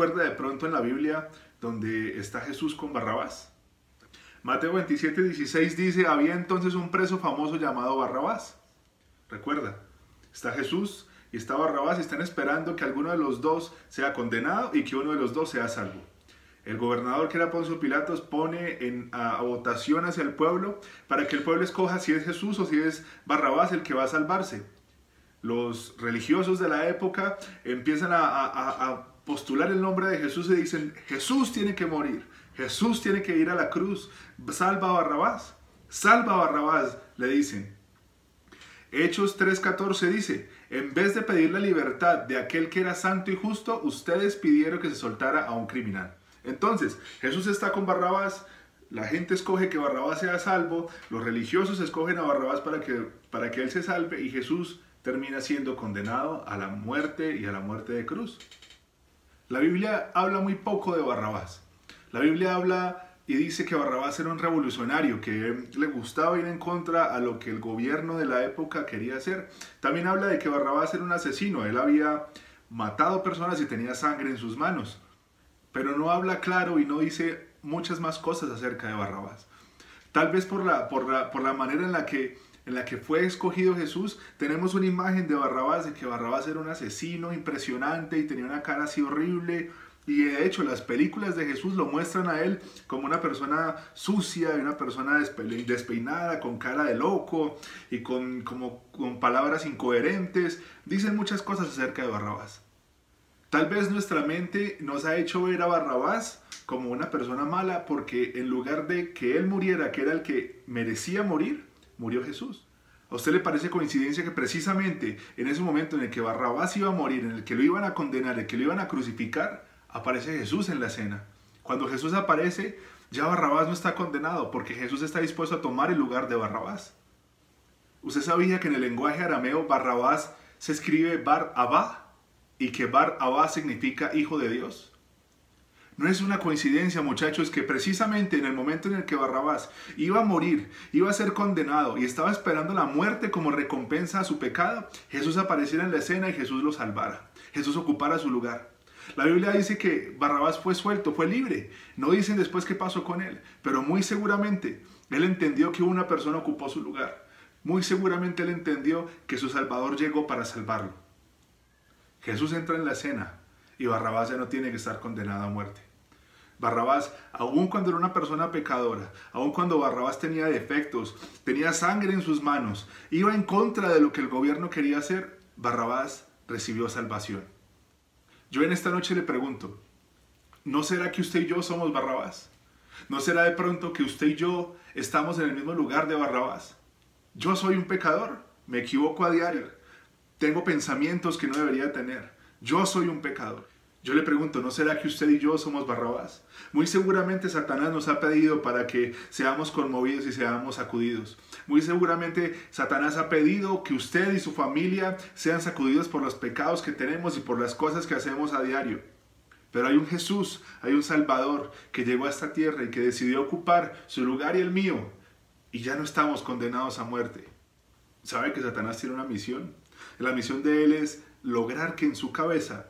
recuerda de pronto en la Biblia donde está Jesús con Barrabás? Mateo 27, 16 dice, había entonces un preso famoso llamado Barrabás. Recuerda, está Jesús y está Barrabás y están esperando que alguno de los dos sea condenado y que uno de los dos sea salvo. El gobernador que era Poncio Pilatos pone en, a, votación hacia el pueblo para que el pueblo escoja si es Jesús o si es Barrabás el que va a salvarse. Los religiosos de la época empiezan a, a postular el nombre de Jesús y dicen, Jesús tiene que morir, Jesús tiene que ir a la cruz, salva a Barrabás, salva a Barrabás, le dicen. Hechos 3:14 dice, en vez de pedir la libertad de aquel que era santo y justo, ustedes pidieron que se soltara a un criminal. Entonces, Jesús está con Barrabás, la gente escoge que Barrabás sea salvo, los religiosos escogen a Barrabás para que, para que él se salve y Jesús termina siendo condenado a la muerte y a la muerte de cruz. La Biblia habla muy poco de Barrabás. La Biblia habla y dice que Barrabás era un revolucionario, que le gustaba ir en contra a lo que el gobierno de la época quería hacer. También habla de que Barrabás era un asesino, él había matado personas y tenía sangre en sus manos, pero no habla claro y no dice muchas más cosas acerca de Barrabás. Tal vez por la, por la, por la manera en la, que, en la que fue escogido Jesús, tenemos una imagen de Barrabás, de que Barrabás era un asesino impresionante y tenía una cara así horrible, y de hecho las películas de Jesús lo muestran a él como una persona sucia, una persona despeinada, con cara de loco y con, como, con palabras incoherentes. Dicen muchas cosas acerca de Barrabás. Tal vez nuestra mente nos ha hecho ver a Barrabás como una persona mala porque en lugar de que él muriera, que era el que merecía morir, murió Jesús. ¿A usted le parece coincidencia que precisamente en ese momento en el que Barrabás iba a morir, en el que lo iban a condenar, en el que lo iban a crucificar, aparece Jesús en la escena. Cuando Jesús aparece, ya Barrabás no está condenado porque Jesús está dispuesto a tomar el lugar de Barrabás. ¿Usted sabía que en el lenguaje arameo Barrabás se escribe Bar Abba y que Bar Abba significa hijo de Dios? No es una coincidencia, muchachos, que precisamente en el momento en el que Barrabás iba a morir, iba a ser condenado y estaba esperando la muerte como recompensa a su pecado, Jesús apareciera en la escena y Jesús lo salvara. Jesús ocupara su lugar. La Biblia dice que Barrabás fue suelto, fue libre. No dicen después qué pasó con él, pero muy seguramente él entendió que una persona ocupó su lugar. Muy seguramente él entendió que su Salvador llegó para salvarlo. Jesús entra en la escena y Barrabás ya no tiene que estar condenado a muerte. Barrabás, aun cuando era una persona pecadora, aun cuando Barrabás tenía defectos, tenía sangre en sus manos, iba en contra de lo que el gobierno quería hacer, Barrabás recibió salvación. Yo en esta noche le pregunto, ¿no será que usted y yo somos Barrabás? ¿No será de pronto que usted y yo estamos en el mismo lugar de Barrabás? Yo soy un pecador, me equivoco a diario, tengo pensamientos que no debería tener. Yo soy un pecador. Yo le pregunto, ¿no será que usted y yo somos Barrabás? Muy seguramente Satanás nos ha pedido para que seamos conmovidos y seamos sacudidos. Muy seguramente Satanás ha pedido que usted y su familia sean sacudidos por los pecados que tenemos y por las cosas que hacemos a diario. Pero hay un Jesús, hay un Salvador que llegó a esta tierra y que decidió ocupar su lugar y el mío. Y ya no estamos condenados a muerte. ¿Sabe que Satanás tiene una misión? La misión de él es lograr que en su cabeza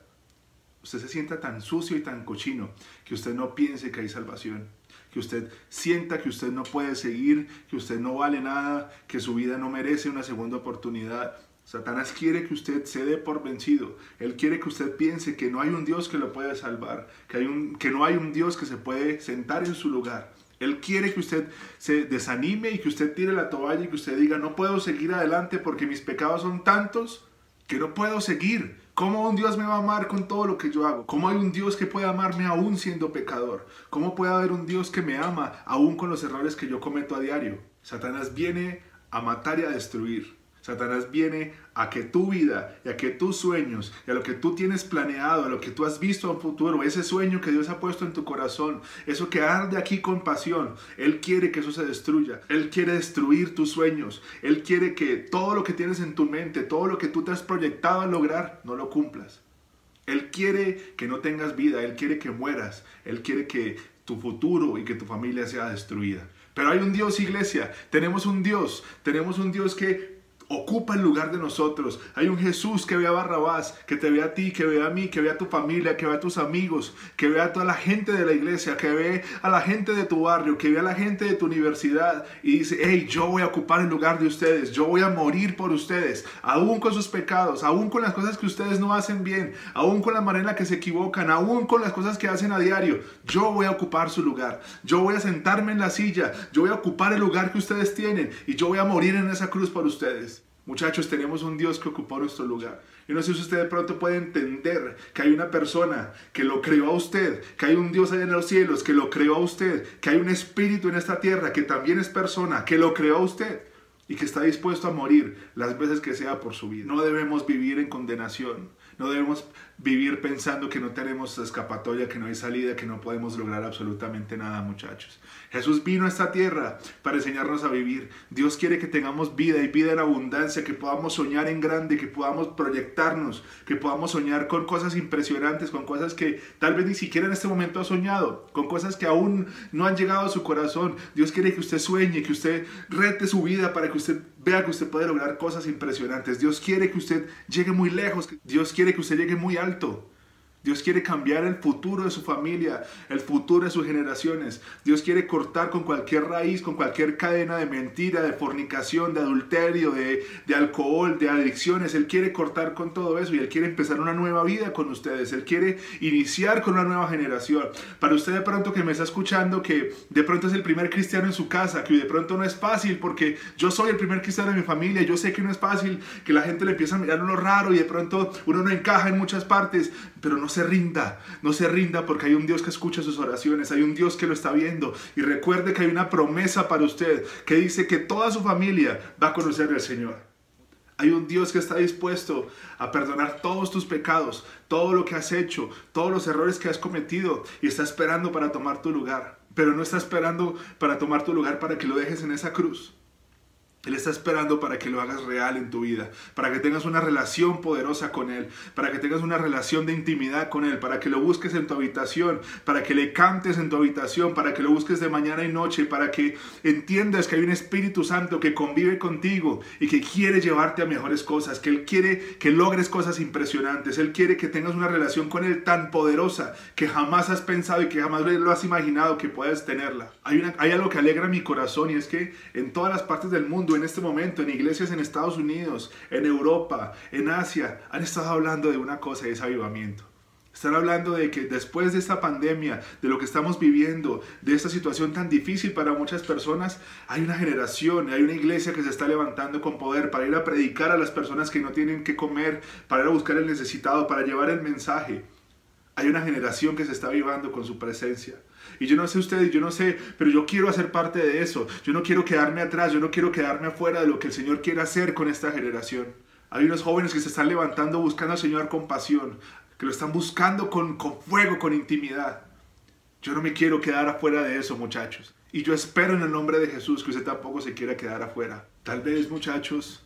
usted se sienta tan sucio y tan cochino que usted no piense que hay salvación, que usted sienta que usted no puede seguir, que usted no vale nada, que su vida no merece una segunda oportunidad. Satanás quiere que usted se dé por vencido. Él quiere que usted piense que no hay un Dios que lo pueda salvar, que, hay un, que no hay un Dios que se puede sentar en su lugar. Él quiere que usted se desanime y que usted tire la toalla y que usted diga, no puedo seguir adelante porque mis pecados son tantos que no puedo seguir. ¿Cómo un Dios me va a amar con todo lo que yo hago? ¿Cómo hay un Dios que puede amarme aún siendo pecador? ¿Cómo puede haber un Dios que me ama aún con los errores que yo cometo a diario? Satanás viene a matar y a destruir. Satanás viene a que tu vida y a que tus sueños y a lo que tú tienes planeado, a lo que tú has visto a un futuro, ese sueño que Dios ha puesto en tu corazón, eso que arde aquí con pasión, Él quiere que eso se destruya. Él quiere destruir tus sueños. Él quiere que todo lo que tienes en tu mente, todo lo que tú te has proyectado a lograr, no lo cumplas. Él quiere que no tengas vida, Él quiere que mueras, Él quiere que tu futuro y que tu familia sea destruida. Pero hay un Dios, iglesia, tenemos un Dios, tenemos un Dios que ocupa el lugar de nosotros. Hay un Jesús que ve a Barrabás, que te ve a ti, que ve a mí, que ve a tu familia, que ve a tus amigos, que ve a toda la gente de la iglesia, que ve a la gente de tu barrio, que ve a la gente de tu universidad y dice, hey, yo voy a ocupar el lugar de ustedes, yo voy a morir por ustedes, aún con sus pecados, aún con las cosas que ustedes no hacen bien, aún con la manera en la que se equivocan, aún con las cosas que hacen a diario, yo voy a ocupar su lugar, yo voy a sentarme en la silla, yo voy a ocupar el lugar que ustedes tienen y yo voy a morir en esa cruz por ustedes. Muchachos, tenemos un Dios que ocupó nuestro lugar. Yo no sé si usted de pronto puede entender que hay una persona que lo creó a usted, que hay un Dios allá en los cielos que lo creó a usted, que hay un espíritu en esta tierra que también es persona, que lo creó a usted y que está dispuesto a morir las veces que sea por su vida. No debemos vivir en condenación. No debemos vivir pensando que no tenemos escapatoria, que no hay salida, que no podemos lograr absolutamente nada, muchachos. Jesús vino a esta tierra para enseñarnos a vivir. Dios quiere que tengamos vida y vida en abundancia, que podamos soñar en grande, que podamos proyectarnos, que podamos soñar con cosas impresionantes, con cosas que tal vez ni siquiera en este momento ha soñado, con cosas que aún no han llegado a su corazón. Dios quiere que usted sueñe, que usted rete su vida para que usted vea que usted puede lograr cosas impresionantes. Dios quiere que usted llegue muy lejos. Dios quiere que usted llegue muy alto. canto. Dios quiere cambiar el futuro de su familia, el futuro de sus generaciones. Dios quiere cortar con cualquier raíz, con cualquier cadena de mentira, de fornicación, de adulterio, de, de, alcohol, de adicciones. Él quiere cortar con todo eso y Él quiere empezar una nueva vida con ustedes. Él quiere iniciar con una nueva generación. Para usted de pronto que me está escuchando, que de pronto es el primer cristiano en su casa, que de pronto no es fácil porque yo soy el primer cristiano de mi familia, yo sé que no es fácil, que la gente le empieza a mirar lo raro y de pronto uno no encaja en muchas partes, pero no se rinda, no se rinda porque hay un Dios que escucha sus oraciones, hay un Dios que lo está viendo. Y recuerde que hay una promesa para usted que dice que toda su familia va a conocer al Señor. Hay un Dios que está dispuesto a perdonar todos tus pecados, todo lo que has hecho, todos los errores que has cometido y está esperando para tomar tu lugar. Pero no está esperando para tomar tu lugar para que lo dejes en esa cruz. Él está esperando para que lo hagas real en tu vida, para que tengas una relación poderosa con Él, para que tengas una relación de intimidad con Él, para que lo busques en tu habitación, para que le cantes en tu habitación, para que lo busques de mañana y noche, para que entiendas que hay un Espíritu Santo que convive contigo y que quiere llevarte a mejores cosas, que Él quiere que logres cosas impresionantes, Él quiere que tengas una relación con Él tan poderosa que jamás has pensado y que jamás lo has imaginado que puedas tenerla. Hay, algo que alegra mi corazón y es que en todas las partes del en este momento, en iglesias en Estados Unidos, en Europa, en Asia, han estado hablando de una cosa y es avivamiento. Están hablando de que después de esta pandemia, de lo que estamos viviendo, de esta situación tan difícil para muchas personas, hay una generación, hay una iglesia que se está levantando con poder para ir a predicar a las personas que no tienen que comer, para ir a buscar el necesitado, para llevar el mensaje. Hay una generación que se está avivando con su presencia. Y yo no sé ustedes, yo no sé, pero yo quiero hacer parte de eso. Yo no quiero quedarme atrás, yo no quiero quedarme afuera de lo que el Señor quiere hacer con esta generación. Hay unos jóvenes que se están levantando buscando al Señor con pasión, que lo están buscando con, con fuego, con intimidad. Yo no me quiero quedar afuera de eso, muchachos. Y yo espero en el nombre de Jesús que usted tampoco se quiera quedar afuera. Tal vez, muchachos,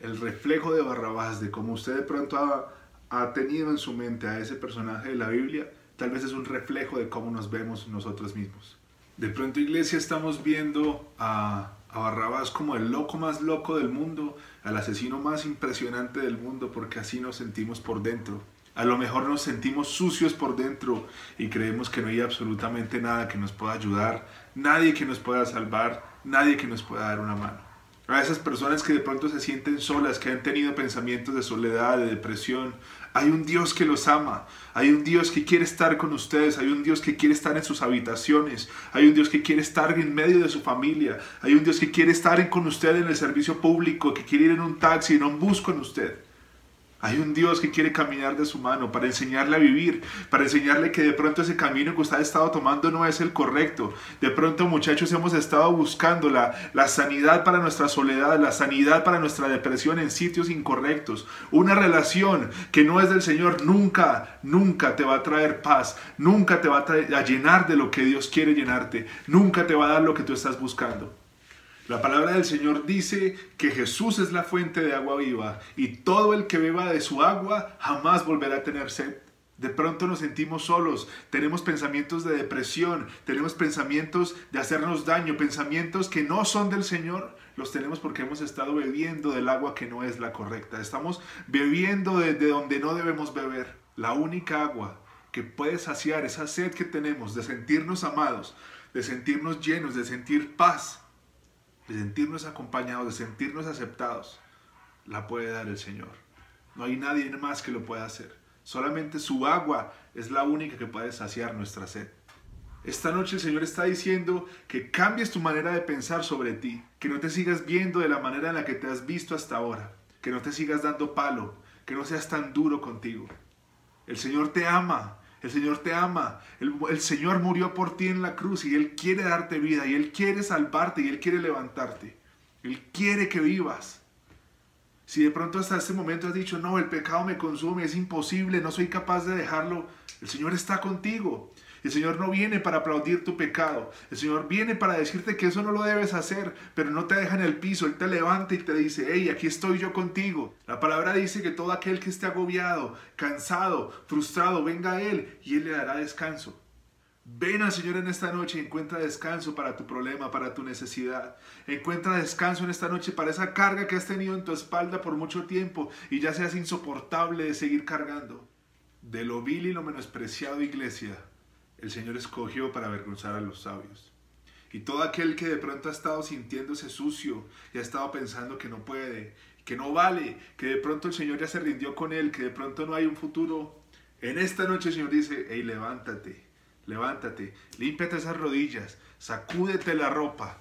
el reflejo de Barrabás, de cómo usted de pronto ha, ha tenido en su mente a ese personaje de la Biblia, tal vez es un reflejo de cómo nos vemos nosotros mismos. De pronto, iglesia, estamos viendo a, a, Barrabás como el loco más loco del mundo, al asesino más impresionante del mundo, porque así nos sentimos por dentro. A lo mejor nos sentimos sucios por dentro y creemos que no hay absolutamente nada que nos pueda ayudar, nadie que nos pueda salvar, nadie que nos pueda dar una mano. A esas personas que de pronto se sienten solas, que han tenido pensamientos de soledad, de depresión, hay un Dios que los ama, hay un Dios que quiere estar con ustedes, hay un Dios que quiere estar en sus habitaciones, hay un Dios que quiere estar en medio de su familia, hay un Dios que quiere estar con usted en el servicio público, que quiere ir en un taxi, en un bus con usted. Hay un Dios que quiere caminar de su mano para enseñarle a vivir, para enseñarle que de pronto ese camino que usted ha estado tomando no es el correcto. De pronto, muchachos, hemos estado buscando la, la sanidad para nuestra soledad, la sanidad para nuestra depresión en sitios incorrectos. Una relación que no es del Señor nunca, nunca te va a traer paz, nunca te va a, a llenar de lo que Dios quiere llenarte, nunca te va a dar lo que tú estás buscando. La palabra del Señor dice que Jesús es la fuente de agua viva y todo el que beba de su agua jamás volverá a tener sed. De pronto nos sentimos solos, tenemos pensamientos de depresión, tenemos pensamientos de hacernos daño, pensamientos que no son del Señor, los tenemos porque hemos estado bebiendo del agua que no es la correcta, estamos bebiendo de, donde no debemos beber. La única agua que puede saciar esa sed que tenemos de sentirnos amados, de sentirnos llenos, de sentir paz, de sentirnos acompañados, de sentirnos aceptados, la puede dar el Señor. No hay nadie más que lo pueda hacer. Solamente su agua es la única que puede saciar nuestra sed. Esta noche el Señor está diciendo que cambies tu manera de pensar sobre ti, que no te sigas viendo de la manera en la que te has visto hasta ahora, que no te sigas dando palo, que no seas tan duro contigo. El Señor te ama, el Señor te ama, el, Señor murió por ti en la cruz y Él quiere darte vida y Él quiere salvarte y Él quiere levantarte. Él quiere que vivas. Si de pronto hasta este momento has dicho, no, el pecado me consume, es imposible, no soy capaz de dejarlo, el Señor está contigo. El Señor no viene para aplaudir tu pecado. El Señor viene para decirte que eso no lo debes hacer, pero no te deja en el piso. Él te levanta y te dice, hey, aquí estoy yo contigo. La palabra dice que todo aquel que esté agobiado, cansado, frustrado, venga a Él y Él le dará descanso. Ven al Señor en esta noche y encuentra descanso para tu problema, para tu necesidad. Encuentra descanso en esta noche para esa carga que has tenido en tu espalda por mucho tiempo y ya seas insoportable de seguir cargando. De lo vil y lo menospreciado, iglesia, el Señor escogió para avergonzar a los sabios. Y todo aquel que de pronto ha estado sintiéndose sucio y ha estado pensando que no puede, que no vale, que de pronto el Señor ya se rindió con él, que de pronto no hay un futuro, en esta noche el Señor dice, hey, levántate levántate, límpiate esas rodillas, sacúdete la ropa,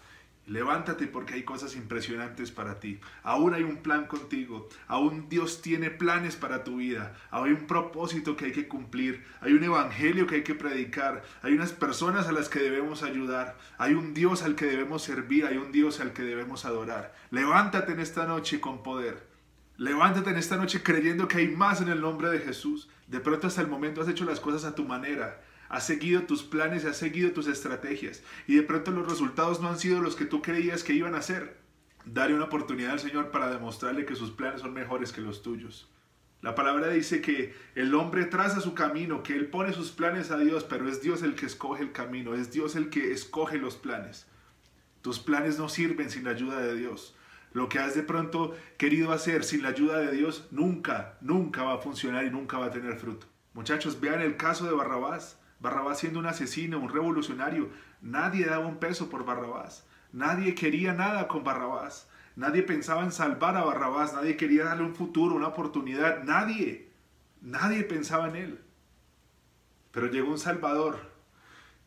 levántate porque hay cosas impresionantes para ti. Aún hay un plan contigo, aún Dios tiene planes para tu vida, hay un propósito que hay que cumplir, hay un evangelio que hay que predicar, hay unas personas a las que debemos ayudar, hay un Dios al que debemos servir, hay un Dios al que debemos adorar. Levántate en esta noche con poder. Levántate en esta noche creyendo que hay más en el nombre de Jesús. De pronto hasta el momento has hecho las cosas a tu manera has seguido tus planes, has seguido tus estrategias y de pronto los resultados no han sido los que tú creías que iban a ser. Dale una oportunidad al Señor para demostrarle que sus planes son mejores que los tuyos. La palabra dice que el hombre traza su camino, que él pone sus planes a Dios, pero es Dios el que escoge el camino, es Dios el que escoge los planes. Tus planes no sirven sin la ayuda de Dios. Lo que has de pronto querido hacer sin la ayuda de Dios nunca, nunca va a funcionar y nunca va a tener fruto. Muchachos, vean el caso de Barrabás. Barrabás siendo un asesino, un revolucionario. Nadie daba un peso por Barrabás. Nadie quería nada con Barrabás. Nadie pensaba en salvar a Barrabás. Nadie quería darle un futuro, una oportunidad. Nadie. Nadie pensaba en él. Pero llegó un Salvador.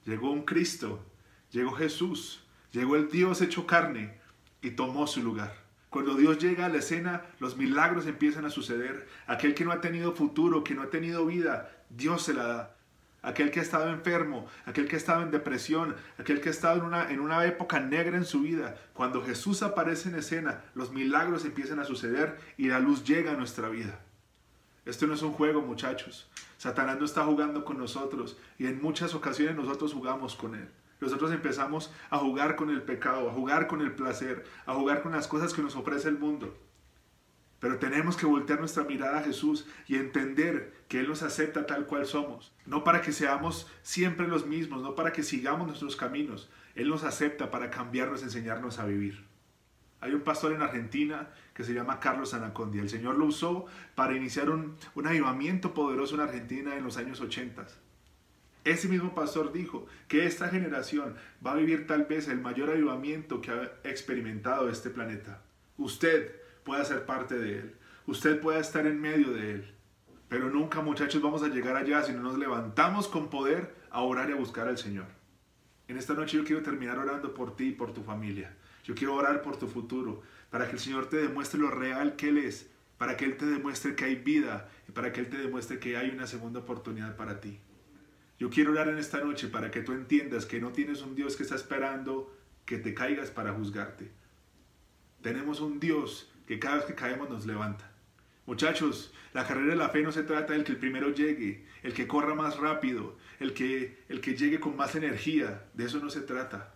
Llegó un Cristo. Llegó Jesús. Llegó el Dios hecho carne y tomó su lugar. Cuando Dios llega a la escena, los milagros empiezan a suceder. Aquel que no ha tenido futuro, que no ha tenido vida, Dios se la da aquel que ha estado enfermo, aquel que ha estado en depresión, aquel que ha estado en una, en una época negra en su vida. Cuando Jesús aparece en escena, los milagros empiezan a suceder y la luz llega a nuestra vida. Esto no es un juego, muchachos. Satanás no está jugando con nosotros y en muchas ocasiones nosotros jugamos con él. Nosotros empezamos a jugar con el pecado, a jugar con el placer, a jugar con las cosas que nos ofrece el mundo. Pero tenemos que voltear nuestra mirada a Jesús y entender que Él nos acepta tal cual somos. No para que seamos siempre los mismos, no para que sigamos nuestros caminos. Él nos acepta para cambiarnos, enseñarnos a vivir. Hay un pastor en Argentina que se llama Carlos Anacondia. El Señor lo usó para iniciar un, un avivamiento poderoso en Argentina en los años 80. Ese mismo pastor dijo que esta generación va a vivir tal vez el mayor avivamiento que ha experimentado este planeta. Usted pueda ser parte de Él. Usted pueda estar en medio de Él. Pero nunca, muchachos, vamos a llegar allá si no nos levantamos con poder a orar y a buscar al Señor. En esta noche yo quiero terminar orando por ti y por tu familia. Yo quiero orar por tu futuro, para que el Señor te demuestre lo real que Él es, para que Él te demuestre que hay vida y para que Él te demuestre que hay una segunda oportunidad para ti. Yo quiero orar en esta noche para que tú entiendas que no tienes un Dios que está esperando que te caigas para juzgarte. Tenemos un Dios que cada vez que caemos nos levanta. Muchachos, la carrera de la fe no se trata del que el primero llegue, el que corra más rápido, el que, el que llegue con más energía. De eso no se trata.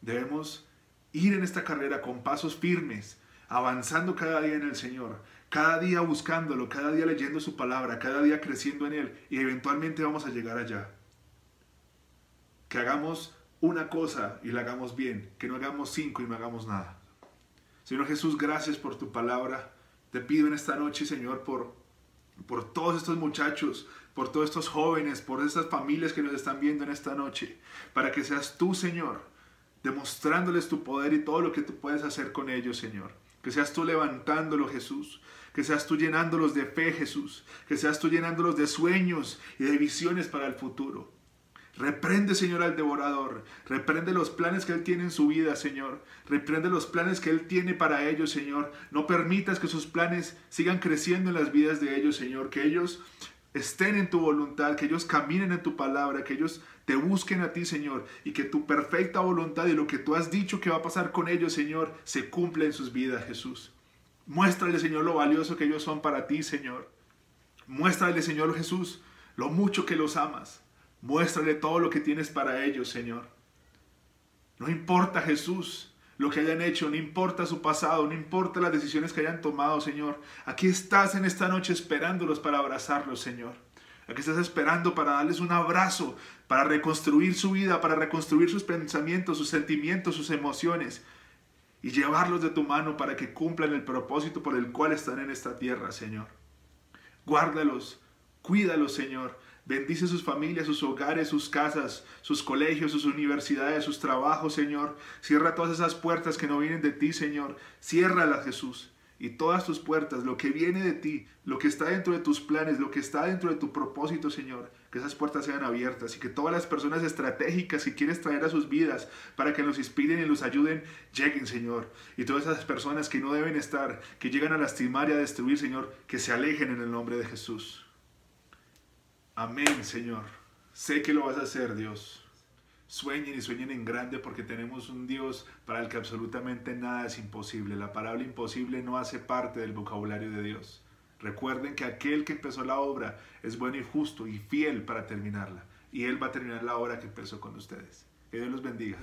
Debemos ir en esta carrera con pasos firmes, avanzando cada día en el Señor, cada día buscándolo, cada día leyendo su palabra, cada día creciendo en Él y eventualmente vamos a llegar allá. Que hagamos una cosa y la hagamos bien, que no hagamos cinco y no hagamos nada. Señor Jesús, gracias por tu palabra. Te pido en esta noche, Señor, por, por todos estos muchachos, por todos estos jóvenes, por estas familias que nos están viendo en esta noche, para que seas tú, Señor, demostrándoles tu poder y todo lo que tú puedes hacer con ellos, Señor. Que seas tú levantándolo, Jesús. Que seas tú llenándolos de fe, Jesús. Que seas tú llenándolos de sueños y de visiones para el futuro. Reprende, Señor, al devorador. Reprende los planes que Él tiene en su vida, Señor. Reprende los planes que Él tiene para ellos, Señor. No permitas que sus planes sigan creciendo en las vidas de ellos, Señor. Que ellos estén en tu voluntad, que ellos caminen en tu palabra, que ellos te busquen a ti, Señor, y que tu perfecta voluntad y lo que tú has dicho que va a pasar con ellos, Señor, se cumpla en sus vidas, Jesús. Muéstrale, Señor, lo valioso que ellos son para ti, Señor. Muéstrale, Señor Jesús, lo mucho que los amas. Muéstrale todo lo que tienes para ellos, Señor. No importa, Jesús, lo que hayan hecho, no importa su pasado, no importa las decisiones que hayan tomado, Señor. Aquí estás en esta noche esperándolos para abrazarlos, Señor. Aquí estás esperando para darles un abrazo, para reconstruir su vida, para reconstruir sus pensamientos, sus sentimientos, sus emociones y llevarlos de tu mano para que cumplan el propósito por el cual están en esta tierra, Señor. Guárdalos, cuídalos, Señor. Bendice sus familias, sus hogares, sus casas, sus colegios, sus universidades, sus trabajos, Señor. Cierra todas esas puertas que no vienen de ti, Señor. Ciérralas, Jesús. Y todas tus puertas, lo que viene de ti, lo que está dentro de tus planes, lo que está dentro de tu propósito, Señor, que esas puertas sean abiertas y que todas las personas estratégicas que quieres traer a sus vidas para que nos inspiren y nos ayuden, lleguen, Señor. Y todas esas personas que no deben estar, que llegan a lastimar y a destruir, Señor, que se alejen en el nombre de Jesús. Amén, Señor. Sé que lo vas a hacer, Dios. Sueñen y sueñen en grande porque tenemos un Dios para el que absolutamente nada es imposible. La palabra imposible no hace parte del vocabulario de Dios. Recuerden que aquel que empezó la obra es bueno y justo y fiel para terminarla. Y Él va a terminar la obra que empezó con ustedes. Que Dios los bendiga.